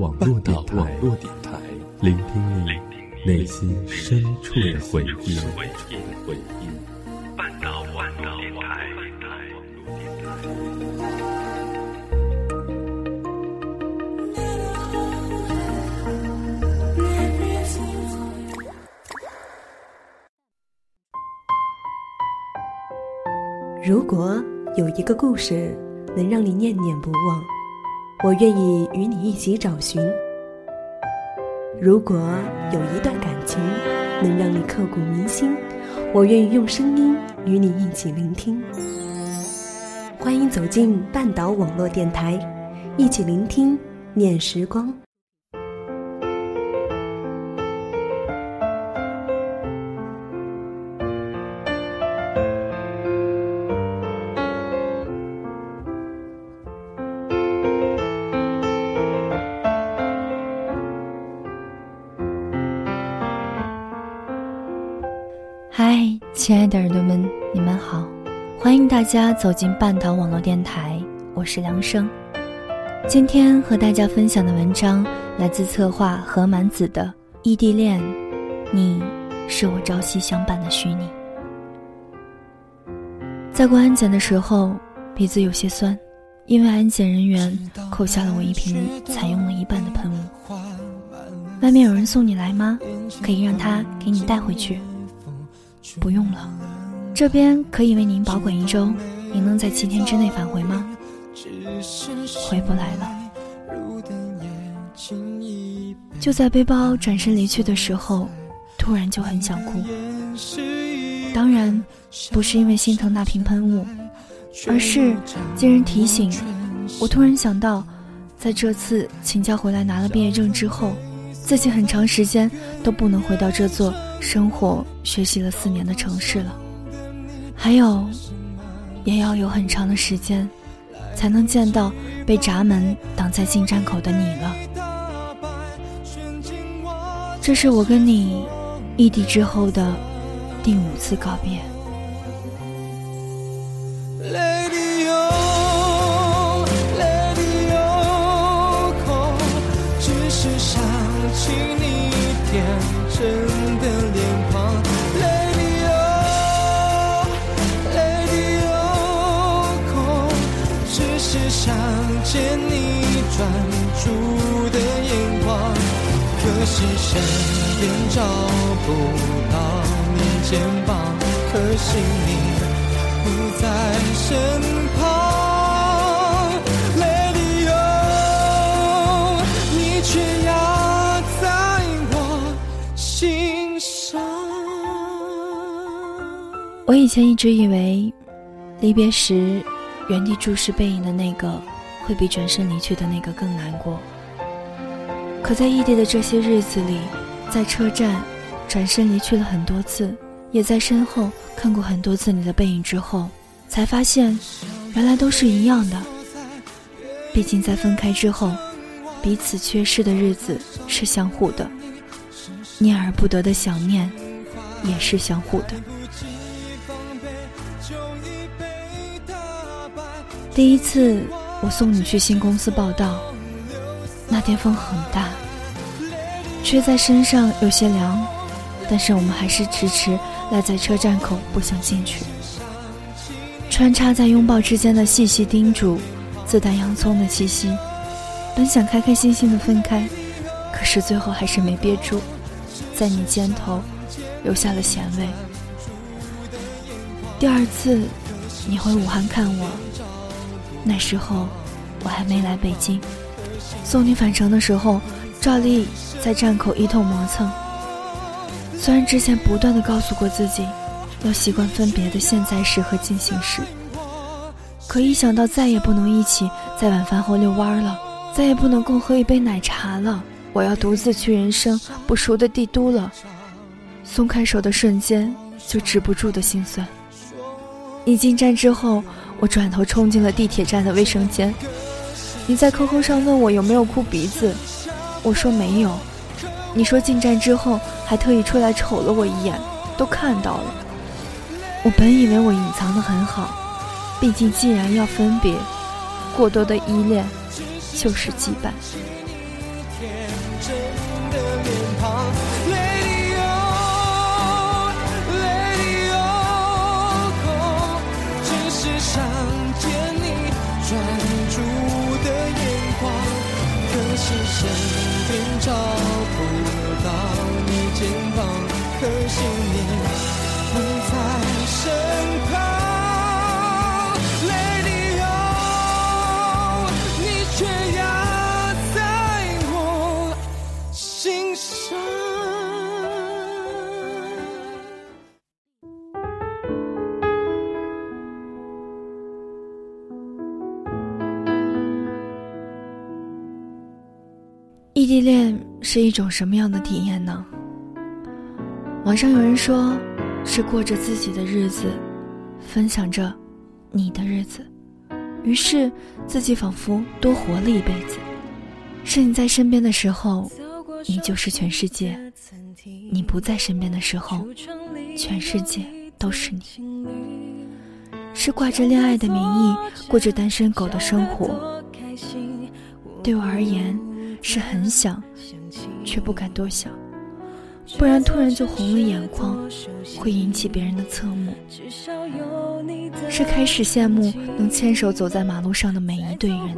网络电台，聆听你内心深处的回忆。半岛网络电台。如果有一个故事能让你念念不忘，我愿意与你一起找寻；如果有一段感情能让你刻骨铭心，我愿意用声音与你一起聆听。欢迎走进半岛网络电台，一起聆听念时光。欢迎大家走进半岛网络电台，我是梁生。今天和大家分享的文章来自策划何满子的《异地恋》，你是我朝夕相伴的虚拟。在过安检的时候，鼻子有些酸，因为安检人员扣下了我一瓶采用了一半的喷雾。外面有人送你来吗？可以让他给你带回去。不用了，这边可以为您保管一周，您能在七天之内返回吗？回不来了。就在背包转身离去的时候，突然就很想哭。当然，不是因为心疼那瓶喷雾，而是经人提醒，我突然想到，在这次请假回来拿了毕业证之后。自己很长时间都不能回到这座生活、学习了四年的城市了，还有，也要有很长的时间，才能见到被闸门挡在进站口的你了。这是我跟你异地之后的第五次告别。只是想起你天真的脸想见你专注的眼光，可是身边找不到你肩膀，可惜你不在身旁。Lady O，你却压在我心上。我以前一直以为，离别时原地注视背影的那个，会比转身离去的那个更难过。可在异地的这些日子里，在车站转身离去了很多次，也在身后看过很多次你的背影之后，才发现，原来都是一样的。毕竟在分开之后，彼此缺失的日子是相互的，念而不得的想念，也是相互的。第一次我送你去新公司报道，那天风很大。吹在身上有些凉，但是我们还是迟迟赖在车站口，不想进去。穿插在拥抱之间的细细叮嘱，自带洋葱的气息。本想开开心心的分开，可是最后还是没憋住，在你肩头留下了咸味。第二次，你回武汉看我，那时候我还没来北京，送你返程的时候。照例在站口一通磨蹭。虽然之前不断的告诉过自己，要习惯分别的现在时和进行时，可一想到再也不能一起在晚饭后遛弯了，再也不能共喝一杯奶茶了，我要独自去人生不熟的帝都了，松开手的瞬间就止不住的心酸。你进站之后，我转头冲进了地铁站的卫生间。你在 QQ 上问我有没有哭鼻子。我说没有，你说进站之后还特意出来瞅了我一眼，都看到了。我本以为我隐藏的很好，毕竟既然要分别，过多的依恋就是羁绊。是一种什么样的体验呢？网上有人说，是过着自己的日子，分享着你的日子，于是自己仿佛多活了一辈子。是你在身边的时候，你就是全世界；你不在身边的时候，全世界都是你。是挂着恋爱的名义，过着单身狗的生活。对我而言。是很想，却不敢多想，不然突然就红了眼眶，会引起别人的侧目。是开始羡慕能牵手走在马路上的每一对人，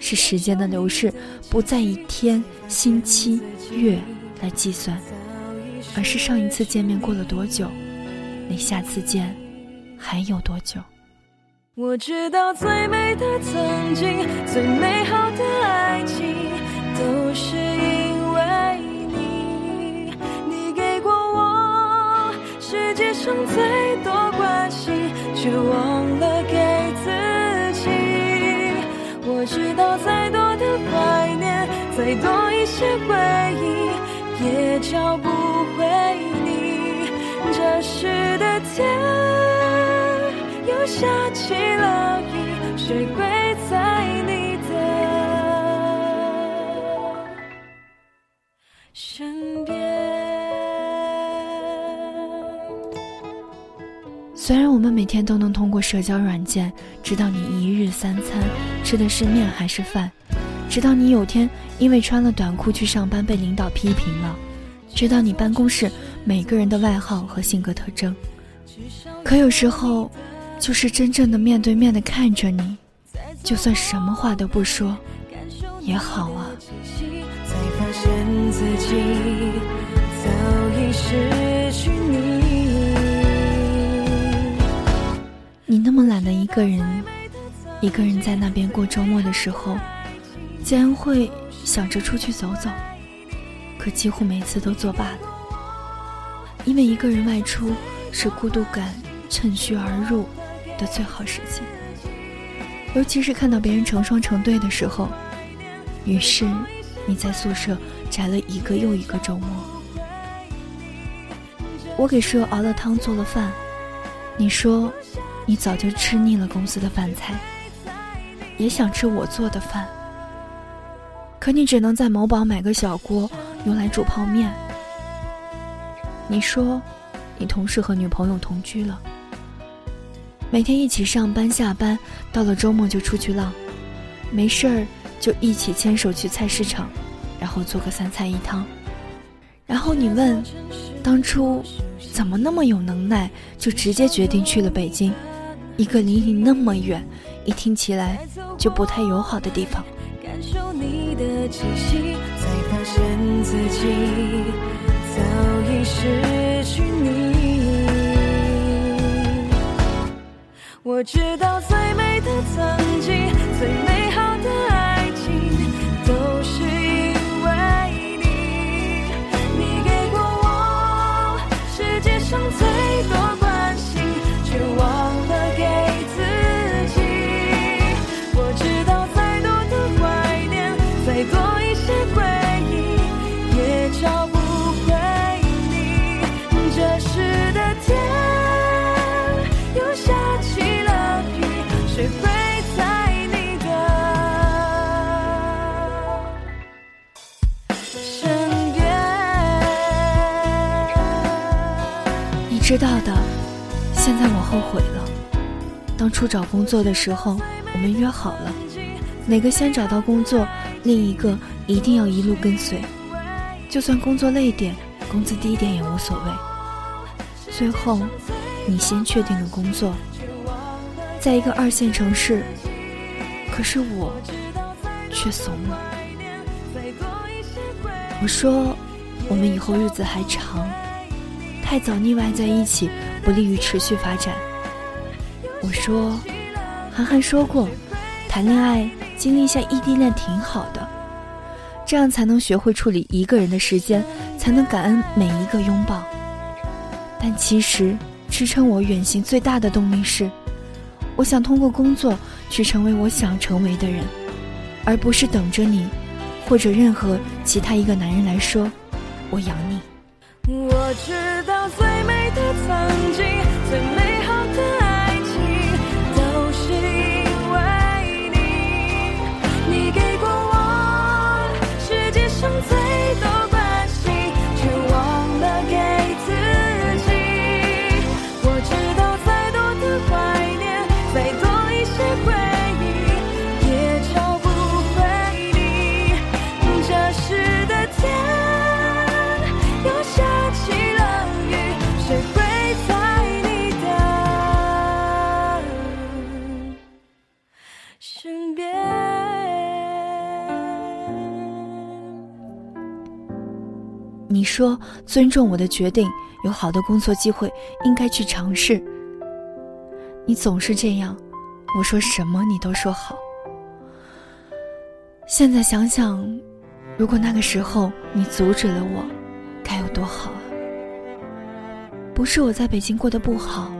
是时间的流逝不再以天、星期、月来计算，而是上一次见面过了多久，离下次见还有多久。我知道最美的曾经，最美好的爱情，都是上最多关心，却忘了给自己。我知道再多的怀念，再多一些回忆，也找不回你这时的天。又下起了雨，谁会在虽然我们每天都能通过社交软件知道你一日三餐吃的是面还是饭，知道你有天因为穿了短裤去上班被领导批评了，知道你办公室每个人的外号和性格特征，可有时候。就是真正的面对面的看着你，就算什么话都不说也好啊。才发现自己早已失你那么懒的一个人，一个人在那边过周末的时候，竟然会想着出去走走，可几乎每次都作罢了。因为一个人外出是孤独感趁虚而入。的最好时机，尤其是看到别人成双成对的时候。于是，你在宿舍宅了一个又一个周末。我给室友熬了汤，做了饭。你说，你早就吃腻了公司的饭菜，也想吃我做的饭。可你只能在某宝买个小锅，用来煮泡面。你说，你同事和女朋友同居了。每天一起上班下班，到了周末就出去浪，没事儿就一起牵手去菜市场，然后做个三菜一汤。然后你问，当初怎么那么有能耐，就直接决定去了北京，一个离你那么远，一听起来就不太友好的地方。感受你的气息，才发现自己早已失去你。我知道最美的曾经，最美好初找工作的时候，我们约好了，哪个先找到工作，另一个一定要一路跟随，就算工作累点，工资低点也无所谓。最后，你先确定了工作。在一个二线城市，可是我却怂了。我说，我们以后日子还长，太早腻歪在一起不利于持续发展。我说，韩寒说过，谈恋爱经历一下异地恋挺好的，这样才能学会处理一个人的时间，才能感恩每一个拥抱。但其实，支撑我远行最大的动力是，我想通过工作去成为我想成为的人，而不是等着你。或者任何其他一个男人来说，我养你。我知道最美的曾经，说尊重我的决定，有好的工作机会应该去尝试。你总是这样，我说什么你都说好。现在想想，如果那个时候你阻止了我，该有多好啊！不是我在北京过得不好，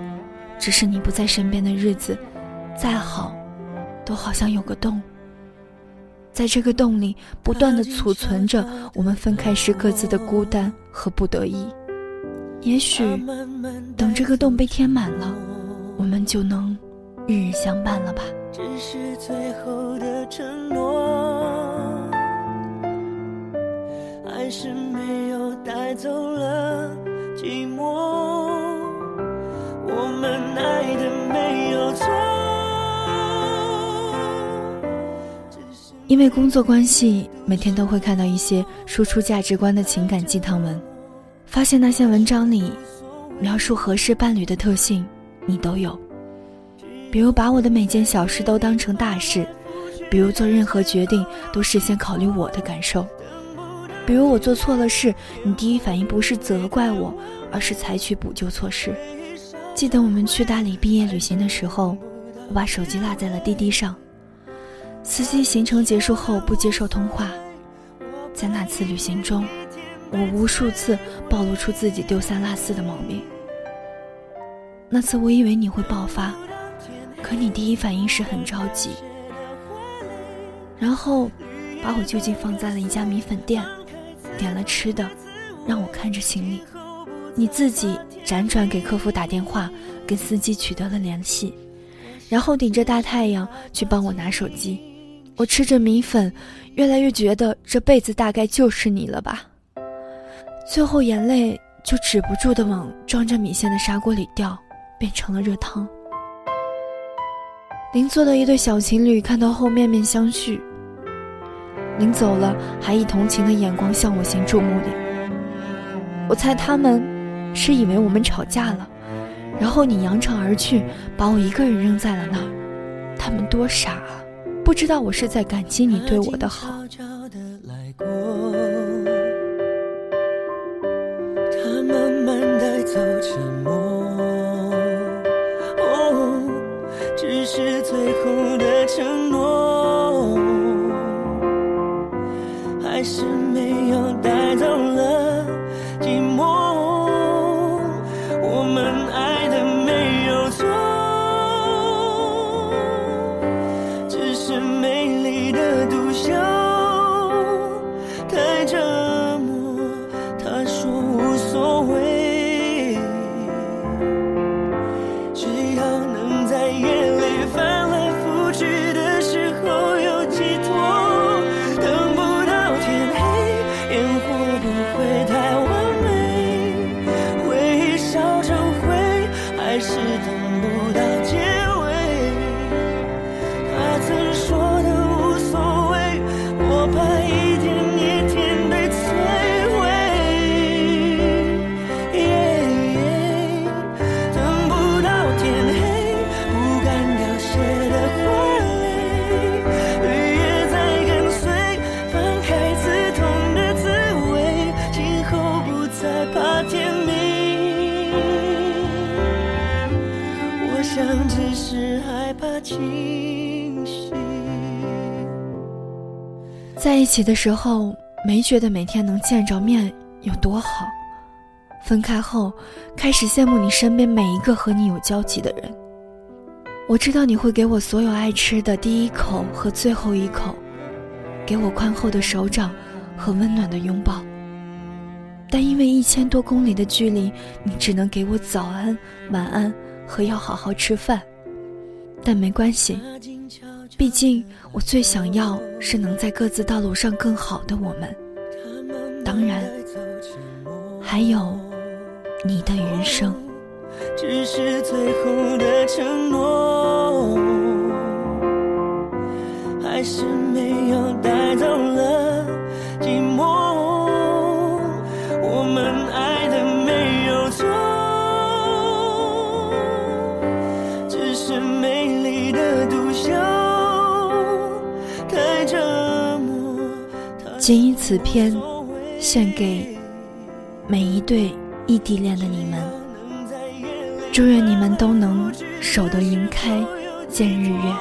只是你不在身边的日子，再好，都好像有个洞。在这个洞里，不断的储存着我们分开时各自的孤单和不得已。也许，等这个洞被填满了，我们就能日日相伴了吧。只是最后的承诺，还是没有带走了寂寞。因为工作关系，每天都会看到一些输出价值观的情感鸡汤文，发现那些文章里描述合适伴侣的特性，你都有。比如把我的每件小事都当成大事，比如做任何决定都事先考虑我的感受，比如我做错了事，你第一反应不是责怪我，而是采取补救措施。记得我们去大理毕业旅行的时候，我把手机落在了滴滴上。司机行程结束后不接受通话，在那次旅行中，我无数次暴露出自己丢三落四的毛病。那次我以为你会爆发，可你第一反应是很着急，然后把我就近放在了一家米粉店，点了吃的，让我看着行李。你自己辗转给客服打电话，跟司机取得了联系，然后顶着大太阳去帮我拿手机。我吃着米粉，越来越觉得这辈子大概就是你了吧。最后眼泪就止不住的往装着米线的砂锅里掉，变成了热汤。邻座的一对小情侣看到后面面相觑，临走了还以同情的眼光向我行注目礼。我猜他们是以为我们吵架了，然后你扬长而去，把我一个人扔在了那儿。他们多傻啊！不知道我是在感激你对我的好。只是最后的承，在一起的时候，没觉得每天能见着面有多好；分开后，开始羡慕你身边每一个和你有交集的人。我知道你会给我所有爱吃的第一口和最后一口，给我宽厚的手掌和温暖的拥抱。但因为一千多公里的距离，你只能给我早安、晚安和要好好吃饭。但没关系，毕竟我最想要是能在各自道路上更好的我们。当然，还有你的余生。只是最后的承诺，还是没有带走了寂寞。我们爱的没有错，只是美丽的独秀仅以此篇献给每一对异地恋的你们。祝愿你们都能守得云开见日月。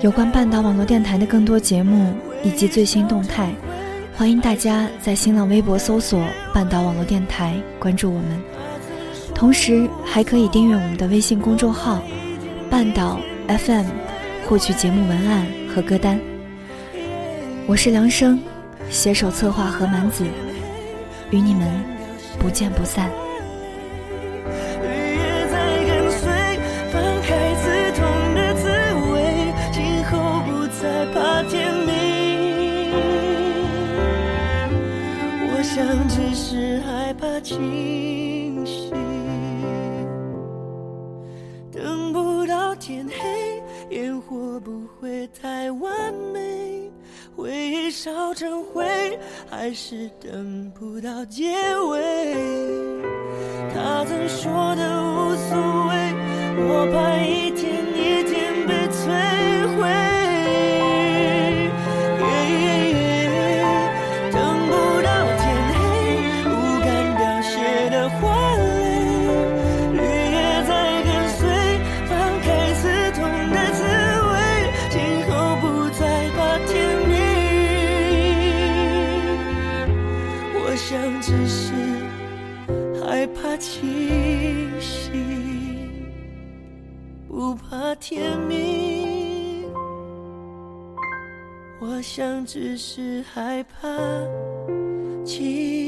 有关半岛网络电台的更多节目以及最新动态，欢迎大家在新浪微博搜索“半岛网络电台”关注我们，同时还可以订阅我们的微信公众号“半岛 FM”，获取节目文案和歌单。我是梁生，携手策划何满子，与你们。不见不散。绿叶在跟随，放开刺痛的滋味，今后不再怕天明。我想只是害怕清醒，等不到天黑，完美。回忆烧成灰，还是等不到结尾。他曾说的无所谓，我怕一天不怕天明。我想，只是害怕清。